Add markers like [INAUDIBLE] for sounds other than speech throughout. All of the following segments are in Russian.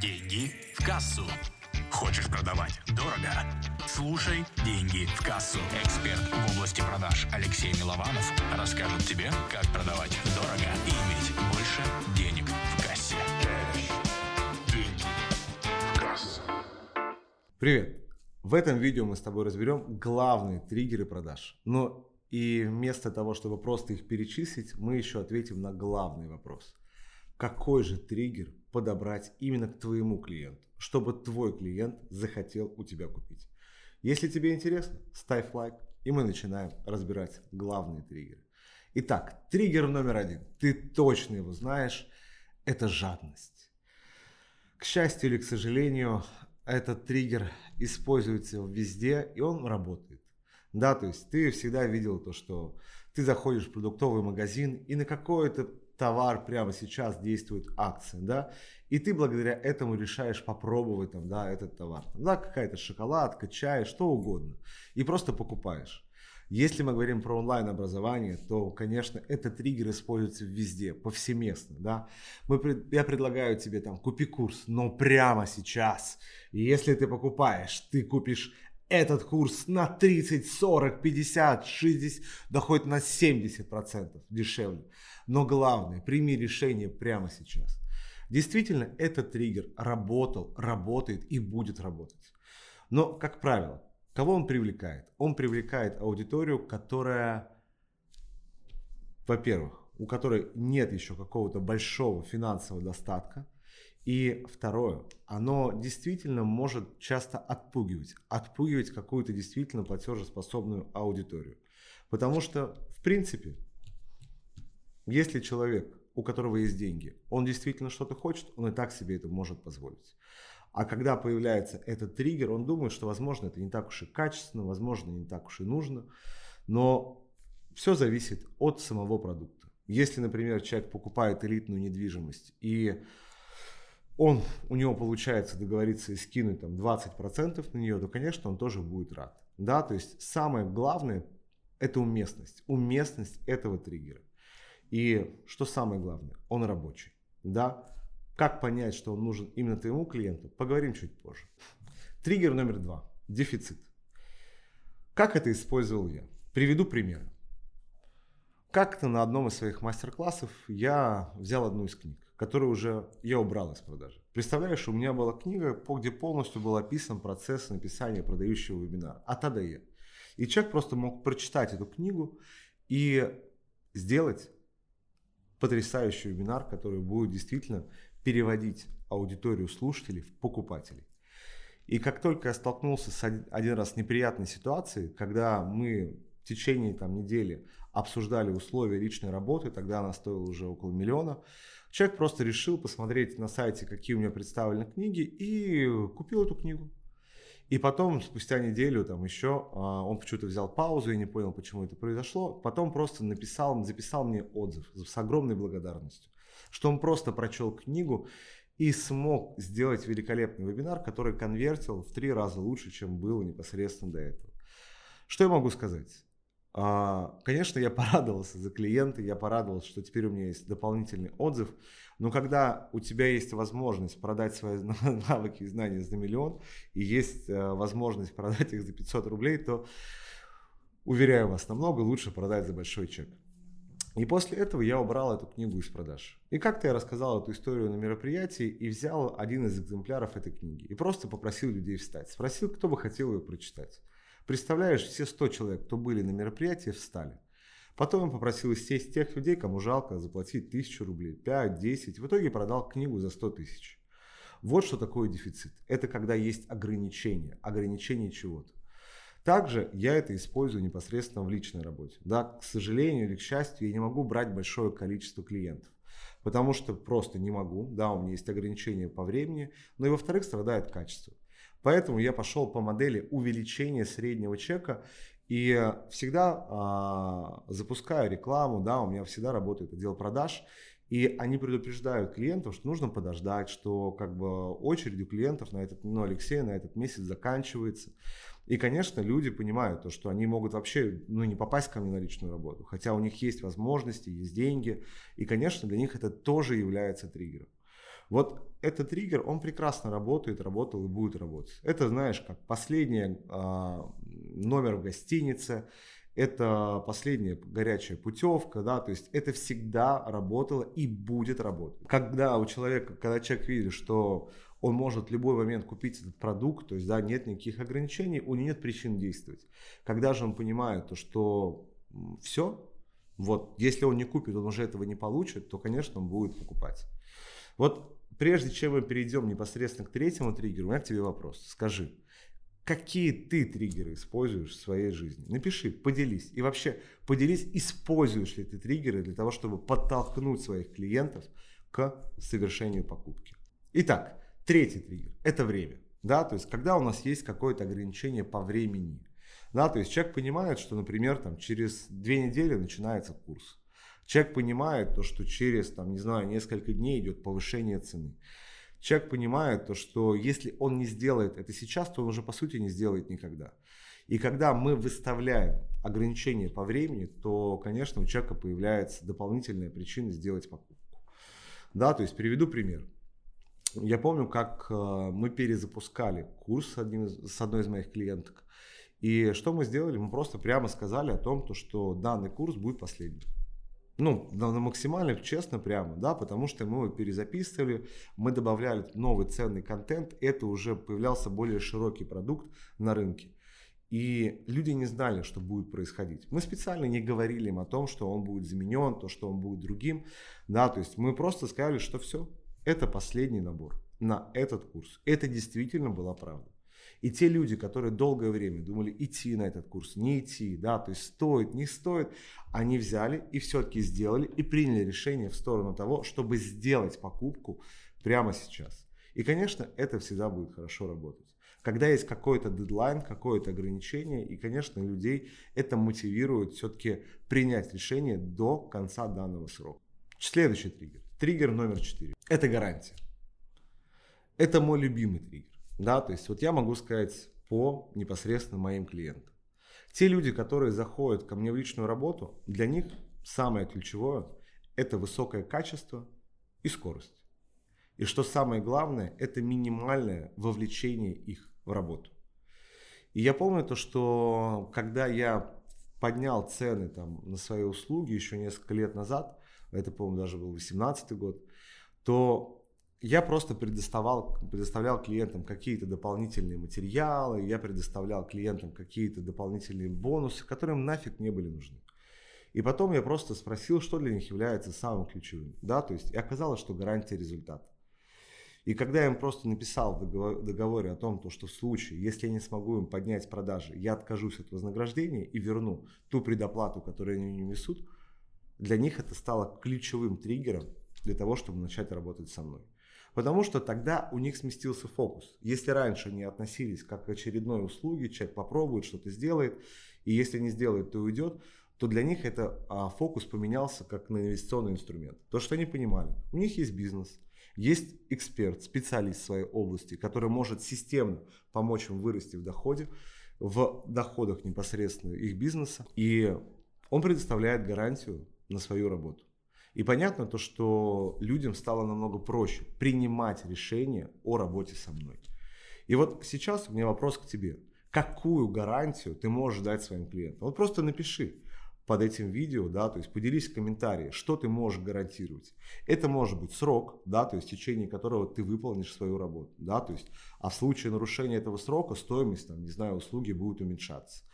Деньги в кассу. Хочешь продавать дорого? Слушай «Деньги в кассу». Эксперт в области продаж Алексей Милованов расскажет тебе, как продавать дорого и иметь больше денег в кассе. Деньги в кассу. Привет! В этом видео мы с тобой разберем главные триггеры продаж. Но и вместо того, чтобы просто их перечислить, мы еще ответим на главный вопрос. Какой же триггер подобрать именно к твоему клиенту, чтобы твой клиент захотел у тебя купить? Если тебе интересно, ставь лайк, и мы начинаем разбирать главные триггеры. Итак, триггер номер один. Ты точно его знаешь. Это жадность. К счастью или к сожалению, этот триггер используется везде, и он работает. Да, то есть ты всегда видел то, что ты заходишь в продуктовый магазин, и на какой-то товар прямо сейчас действует акция, да, и ты благодаря этому решаешь попробовать там, да, этот товар. Да, какая-то шоколадка, чай, что угодно. И просто покупаешь. Если мы говорим про онлайн-образование, то, конечно, этот триггер используется везде, повсеместно, да. Мы, я предлагаю тебе там, купи курс, но прямо сейчас. И если ты покупаешь, ты купишь этот курс на 30, 40, 50, 60, да хоть на 70% дешевле. Но главное, прими решение прямо сейчас. Действительно, этот триггер работал, работает и будет работать. Но, как правило, кого он привлекает? Он привлекает аудиторию, которая, во-первых, у которой нет еще какого-то большого финансового достатка, и второе, оно действительно может часто отпугивать, отпугивать какую-то действительно платежеспособную аудиторию. Потому что, в принципе, если человек, у которого есть деньги, он действительно что-то хочет, он и так себе это может позволить. А когда появляется этот триггер, он думает, что, возможно, это не так уж и качественно, возможно, не так уж и нужно. Но все зависит от самого продукта. Если, например, человек покупает элитную недвижимость и он, у него получается договориться и скинуть там 20% на нее, то, конечно, он тоже будет рад. Да, то есть самое главное – это уместность. Уместность этого триггера. И что самое главное, он рабочий. Да, как понять, что он нужен именно твоему клиенту, поговорим чуть позже. Триггер номер два – дефицит. Как это использовал я? Приведу пример. Как-то на одном из своих мастер-классов я взял одну из книг который уже я убрал из продажи. Представляешь, у меня была книга, где полностью был описан процесс написания продающего вебинара от А до Е. И человек просто мог прочитать эту книгу и сделать потрясающий вебинар, который будет действительно переводить аудиторию слушателей в покупателей. И как только я столкнулся с один раз с неприятной ситуацией, когда мы в течение там, недели обсуждали условия личной работы, тогда она стоила уже около миллиона, Человек просто решил посмотреть на сайте, какие у меня представлены книги, и купил эту книгу. И потом, спустя неделю, там еще, а, он почему-то взял паузу, я не понял, почему это произошло. Потом просто написал, записал мне отзыв с огромной благодарностью, что он просто прочел книгу и смог сделать великолепный вебинар, который конвертил в три раза лучше, чем было непосредственно до этого. Что я могу сказать? А, конечно, я [LAUGHS] порадовался за клиента, я порадовался, что теперь у меня есть дополнительный отзыв. Но когда у тебя есть возможность продать свои [LAUGHS] навыки и знания за миллион, и есть э, возможность продать их за 500 рублей, то, уверяю вас, намного лучше продать за большой чек. И после этого я убрал эту книгу из продаж. И как-то я рассказал эту историю на мероприятии и взял один из экземпляров этой книги. И просто попросил людей встать. Спросил, кто бы хотел ее прочитать. Представляешь, все 100 человек, кто были на мероприятии, встали. Потом я попросил сесть тех людей, кому жалко заплатить тысячу рублей, 5, 10. В итоге продал книгу за 100 тысяч. Вот что такое дефицит. Это когда есть ограничения. Ограничение чего-то. Также я это использую непосредственно в личной работе. Да, к сожалению или к счастью, я не могу брать большое количество клиентов. Потому что просто не могу. Да, у меня есть ограничения по времени. Но и во-вторых, страдает качество. Поэтому я пошел по модели увеличения среднего чека и всегда а, запускаю рекламу, да, у меня всегда работает отдел продаж, и они предупреждают клиентов, что нужно подождать, что как бы очередь у клиентов на этот, ну, Алексей, на этот месяц заканчивается. И, конечно, люди понимают то, что они могут вообще ну, не попасть ко мне на личную работу, хотя у них есть возможности, есть деньги, и, конечно, для них это тоже является триггером. Вот этот триггер, он прекрасно работает, работал и будет работать. Это, знаешь, как последний э, номер в гостинице, это последняя горячая путевка, да, то есть это всегда работало и будет работать. Когда у человека, когда человек видит, что он может в любой момент купить этот продукт, то есть, да, нет никаких ограничений, у него нет причин действовать. Когда же он понимает, то, что все, вот, если он не купит, он уже этого не получит, то, конечно, он будет покупать. Вот прежде чем мы перейдем непосредственно к третьему триггеру, у меня к тебе вопрос. Скажи, какие ты триггеры используешь в своей жизни. Напиши, поделись. И вообще поделись, используешь ли ты триггеры для того, чтобы подтолкнуть своих клиентов к совершению покупки. Итак, третий триггер – это время. Да, то есть, когда у нас есть какое-то ограничение по времени. Да, то есть, человек понимает, что, например, там, через две недели начинается курс. Человек понимает то, что через, там, не знаю, несколько дней идет повышение цены человек понимает то, что если он не сделает это сейчас, то он уже по сути не сделает никогда. И когда мы выставляем ограничения по времени, то, конечно, у человека появляется дополнительная причина сделать покупку. Да, то есть приведу пример. Я помню, как э, мы перезапускали курс с, одним, с одной из моих клиенток. И что мы сделали? Мы просто прямо сказали о том, то, что данный курс будет последним ну, на, на максимально честно прямо, да, потому что мы его перезаписывали, мы добавляли новый ценный контент, это уже появлялся более широкий продукт на рынке. И люди не знали, что будет происходить. Мы специально не говорили им о том, что он будет заменен, то, что он будет другим. Да, то есть мы просто сказали, что все, это последний набор на этот курс. Это действительно была правда. И те люди, которые долгое время думали идти на этот курс, не идти, да, то есть стоит, не стоит, они взяли и все-таки сделали и приняли решение в сторону того, чтобы сделать покупку прямо сейчас. И, конечно, это всегда будет хорошо работать. Когда есть какой-то дедлайн, какое-то ограничение, и, конечно, людей это мотивирует все-таки принять решение до конца данного срока. Следующий триггер. Триггер номер четыре. Это гарантия. Это мой любимый триггер. Да, то есть вот я могу сказать по непосредственно моим клиентам. Те люди, которые заходят ко мне в личную работу, для них самое ключевое – это высокое качество и скорость. И что самое главное, это минимальное вовлечение их в работу. И я помню то, что когда я поднял цены там, на свои услуги еще несколько лет назад, это, по-моему, даже был 18 год, то я просто предоставлял, предоставлял клиентам какие-то дополнительные материалы, я предоставлял клиентам какие-то дополнительные бонусы, которые им нафиг не были нужны. И потом я просто спросил, что для них является самым ключевым. Да, то есть и оказалось, что гарантия результата. И когда я им просто написал в договоре о том, что в случае, если я не смогу им поднять продажи, я откажусь от вознаграждения и верну ту предоплату, которую они не несут, для них это стало ключевым триггером для того, чтобы начать работать со мной. Потому что тогда у них сместился фокус. Если раньше они относились как к очередной услуге, человек попробует, что-то сделает, и если не сделает, то уйдет, то для них это а, фокус поменялся как на инвестиционный инструмент. То, что они понимали, у них есть бизнес, есть эксперт, специалист в своей области, который может системно помочь им вырасти в доходе, в доходах непосредственно их бизнеса, и он предоставляет гарантию на свою работу. И понятно то, что людям стало намного проще принимать решения о работе со мной. И вот сейчас у меня вопрос к тебе. Какую гарантию ты можешь дать своим клиентам? Вот просто напиши под этим видео, да, то есть поделись в комментарии, что ты можешь гарантировать. Это может быть срок, да, то есть в течение которого ты выполнишь свою работу, да, то есть, а в случае нарушения этого срока стоимость, там, не знаю, услуги будет уменьшаться.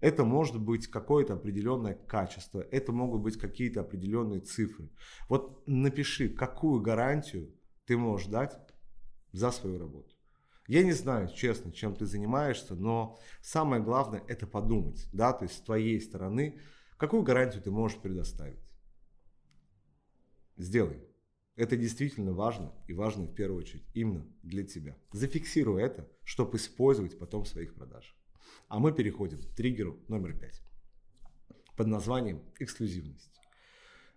Это может быть какое-то определенное качество, это могут быть какие-то определенные цифры. Вот напиши, какую гарантию ты можешь дать за свою работу. Я не знаю, честно, чем ты занимаешься, но самое главное это подумать, да, то есть с твоей стороны, какую гарантию ты можешь предоставить. Сделай. Это действительно важно и важно в первую очередь именно для тебя. Зафиксируй это, чтобы использовать потом в своих продажах. А мы переходим к триггеру номер пять под названием эксклюзивность.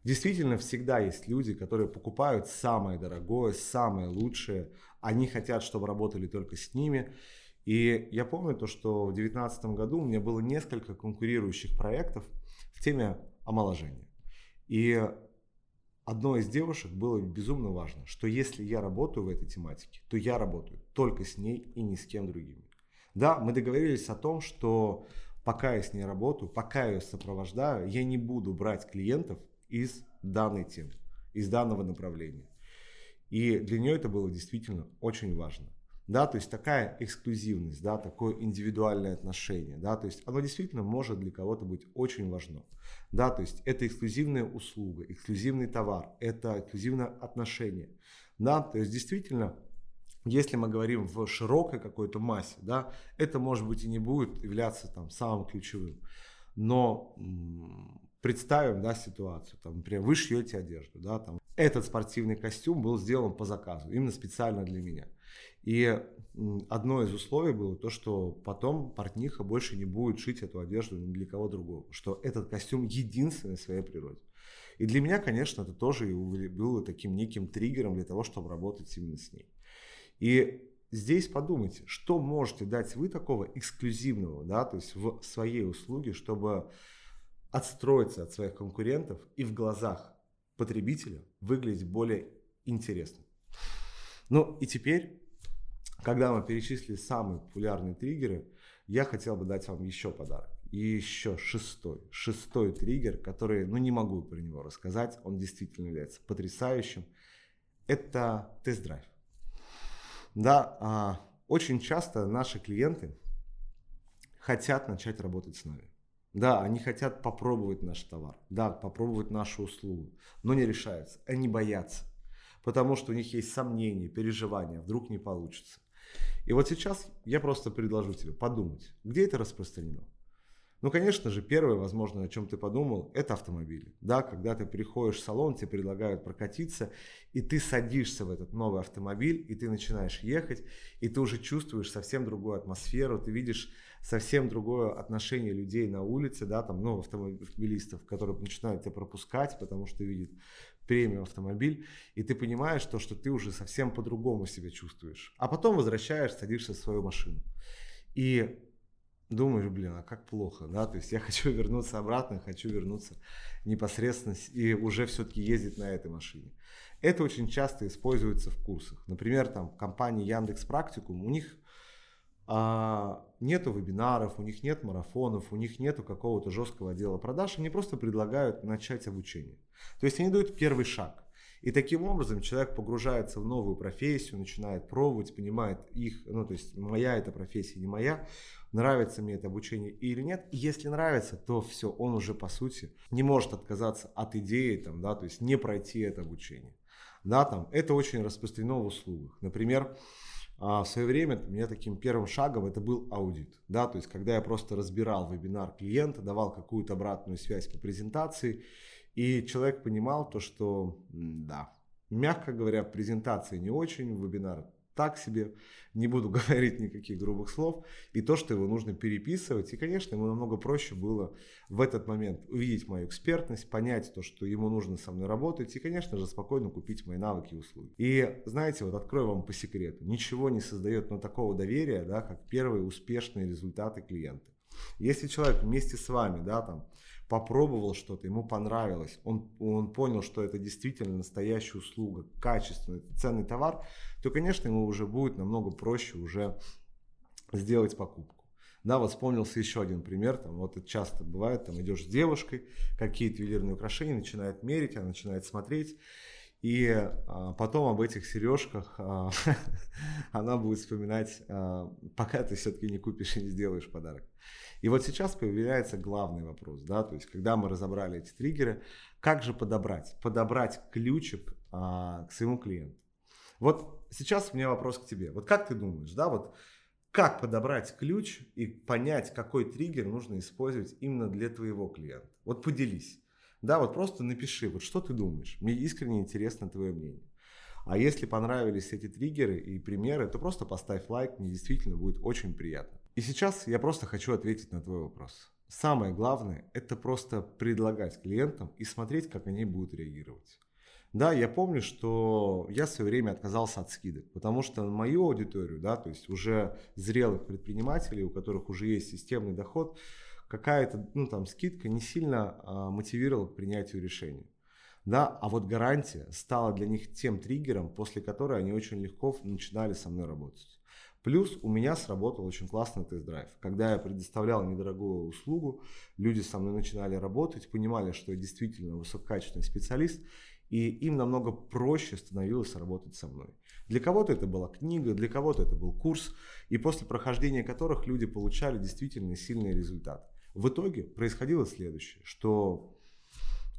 Действительно, всегда есть люди, которые покупают самое дорогое, самое лучшее. Они хотят, чтобы работали только с ними. И я помню то, что в 2019 году у меня было несколько конкурирующих проектов в теме омоложения. И одной из девушек было безумно важно, что если я работаю в этой тематике, то я работаю только с ней и ни с кем другим. Да, мы договорились о том, что пока я с ней работаю, пока я ее сопровождаю, я не буду брать клиентов из данной темы, из данного направления. И для нее это было действительно очень важно. Да, то есть такая эксклюзивность, да, такое индивидуальное отношение, да, то есть оно действительно может для кого-то быть очень важно. Да, то есть это эксклюзивная услуга, эксклюзивный товар, это эксклюзивное отношение. Да, то есть действительно если мы говорим в широкой какой-то массе, да, это может быть и не будет являться там самым ключевым. Но представим, да, ситуацию, там, например, вы шьете одежду, да, там, этот спортивный костюм был сделан по заказу, именно специально для меня. И одно из условий было то, что потом портниха больше не будет шить эту одежду ни для кого другого, что этот костюм единственный в своей природе. И для меня, конечно, это тоже было таким неким триггером для того, чтобы работать именно с ней. И здесь подумайте, что можете дать вы такого эксклюзивного, да, то есть в своей услуге, чтобы отстроиться от своих конкурентов и в глазах потребителя выглядеть более интересно. Ну и теперь, когда мы перечислили самые популярные триггеры, я хотел бы дать вам еще подарок. И еще шестой, шестой триггер, который, ну не могу про него рассказать, он действительно является потрясающим. Это тест-драйв. Да, а, очень часто наши клиенты хотят начать работать с нами. Да, они хотят попробовать наш товар, да, попробовать нашу услугу, но не решаются, они боятся, потому что у них есть сомнения, переживания, вдруг не получится. И вот сейчас я просто предложу тебе подумать, где это распространено. Ну, конечно же, первое, возможно, о чем ты подумал, это автомобили. Да, когда ты приходишь в салон, тебе предлагают прокатиться, и ты садишься в этот новый автомобиль, и ты начинаешь ехать, и ты уже чувствуешь совсем другую атмосферу, ты видишь совсем другое отношение людей на улице, да, там, ну, автомобилистов, которые начинают тебя пропускать, потому что видят премиум автомобиль, и ты понимаешь то, что ты уже совсем по-другому себя чувствуешь. А потом возвращаешь, садишься в свою машину. И думаешь, блин, а как плохо, да, то есть я [LAUGHS] хочу вернуться обратно, хочу вернуться непосредственно и уже все-таки ездить на этой машине. Это очень часто используется в курсах. Например, там компания Яндекс Практикум, у них а, нету вебинаров, у них нет марафонов, у них нету какого-то жесткого отдела продаж, они просто предлагают начать обучение. То есть они дают первый шаг. И таким образом человек погружается в новую профессию, начинает пробовать, понимает их, ну то есть моя эта профессия, не моя, нравится мне это обучение или нет. И если нравится, то все, он уже по сути не может отказаться от идеи, там, да, то есть не пройти это обучение. Да, там, это очень распространено в услугах. Например, а, в свое время у меня таким первым шагом это был аудит. Да, то есть когда я просто разбирал вебинар клиента, давал какую-то обратную связь по презентации, и человек понимал то, что да, мягко говоря, презентация не очень, вебинар так себе, не буду [LAUGHS] говорить никаких грубых слов, и то, что его нужно переписывать. И, конечно, ему намного проще было в этот момент увидеть мою экспертность, понять то, что ему нужно со мной работать, и, конечно же, спокойно купить мои навыки и услуги. И, знаете, вот открою вам по секрету, ничего не создает но такого доверия, да, как первые успешные результаты клиента. Если человек вместе с вами, да, там, попробовал что-то, ему понравилось, он, он понял, что это действительно настоящая услуга, качественный, ценный товар, то, конечно, ему уже будет намного проще уже сделать покупку. Да, вот вспомнился еще один пример, там, вот это часто бывает, там идешь с девушкой, какие-то ювелирные украшения, начинает мерить, она начинает смотреть, и а, потом об этих сережках а, [LAUGHS] она будет вспоминать, а, пока ты все-таки не купишь и не сделаешь подарок. И вот сейчас появляется главный вопрос, да, то есть когда мы разобрали эти триггеры, как же подобрать? Подобрать ключик а, к своему клиенту. Вот сейчас у меня вопрос к тебе. Вот как ты думаешь, да, вот как подобрать ключ и понять, какой триггер нужно использовать именно для твоего клиента? Вот поделись. Да, вот просто напиши, вот что ты думаешь. Мне искренне интересно твое мнение. А если понравились эти триггеры и примеры, то просто поставь лайк, мне действительно будет очень приятно. И сейчас я просто хочу ответить на твой вопрос. Самое главное – это просто предлагать клиентам и смотреть, как они будут реагировать. Да, я помню, что я в свое время отказался от скидок, потому что на мою аудиторию, да, то есть уже зрелых предпринимателей, у которых уже есть системный доход, какая-то, ну, там, скидка не сильно а, мотивировала к принятию решения. Да, а вот гарантия стала для них тем триггером, после которой они очень легко начинали со мной работать. Плюс у меня сработал очень классный тест-драйв. Когда я предоставлял недорогую услугу, люди со мной начинали работать, понимали, что я действительно высококачественный специалист, и им намного проще становилось работать со мной. Для кого-то это была книга, для кого-то это был курс, и после прохождения которых люди получали действительно сильные результаты. В итоге происходило следующее, что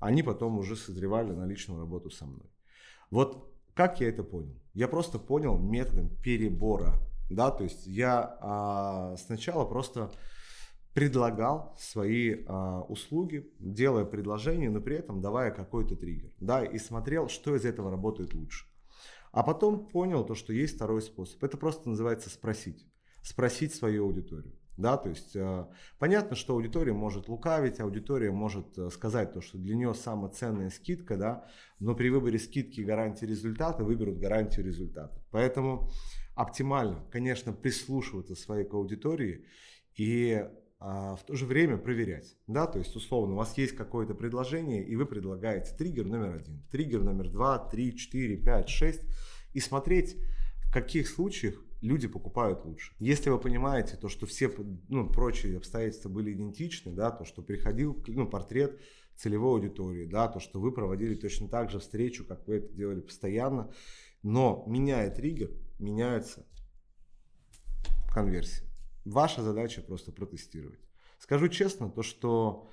они потом уже созревали на личную работу со мной. Вот как я это понял? Я просто понял методом перебора. Да, то есть я а, сначала просто предлагал свои а, услуги, делая предложение, но при этом давая какой-то триггер, да, и смотрел, что из этого работает лучше. А потом понял то, что есть второй способ. Это просто называется спросить. Спросить свою аудиторию. Да, то есть э, понятно, что аудитория может лукавить, аудитория может э, сказать то, что для нее самая ценная скидка, да, но при выборе скидки гарантии результата выберут гарантию результата. Поэтому оптимально, конечно, прислушиваться своей к аудитории и а в то же время проверять. Да, то есть, условно, у вас есть какое-то предложение, и вы предлагаете триггер номер один, триггер номер два, три, четыре, пять, шесть, и смотреть, в каких случаях люди покупают лучше. Если вы понимаете то, что все ну, прочие обстоятельства были идентичны, да, то, что приходил ну, портрет целевой аудитории, да, то, что вы проводили точно так же встречу, как вы это делали постоянно, но меняя триггер, меняется конверсия. Ваша задача просто протестировать. Скажу честно, то что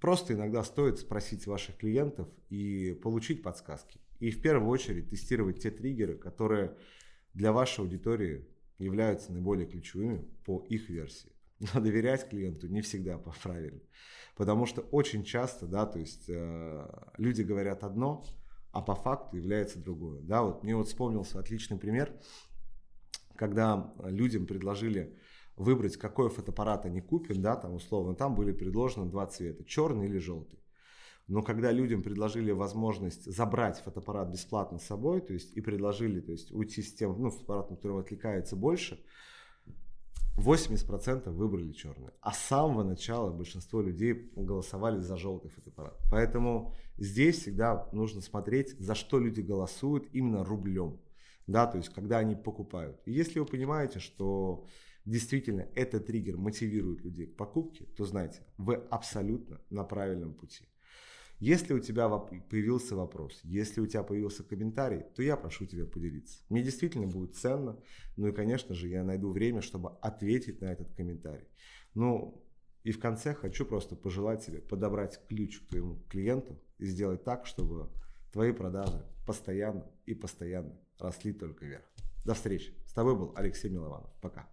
просто иногда стоит спросить ваших клиентов и получить подсказки. И в первую очередь тестировать те триггеры, которые для вашей аудитории являются наиболее ключевыми по их версии. Но доверять клиенту не всегда правильно. Потому что очень часто, да, то есть э, люди говорят одно, а по факту является другое. Да, вот мне вот вспомнился отличный пример, когда людям предложили выбрать, какой фотоаппарат они купят, да, там условно, там были предложены два цвета, черный или желтый. Но когда людям предложили возможность забрать фотоаппарат бесплатно с собой, то есть и предложили, то есть уйти с тем, ну, фотоаппаратом, который отвлекается больше, 80% выбрали черный. А с самого начала большинство людей голосовали за желтый фотоаппарат. Поэтому здесь всегда нужно смотреть, за что люди голосуют именно рублем. Да, то есть когда они покупают. И если вы понимаете, что действительно этот триггер мотивирует людей к покупке, то знайте, вы абсолютно на правильном пути. Если у тебя появился вопрос, если у тебя появился комментарий, то я прошу тебя поделиться. Мне действительно будет ценно, ну и, конечно же, я найду время, чтобы ответить на этот комментарий. Ну, и в конце хочу просто пожелать тебе подобрать ключ к твоему клиенту и сделать так, чтобы твои продажи постоянно и постоянно росли только вверх. До встречи. С тобой был Алексей Милованов. Пока.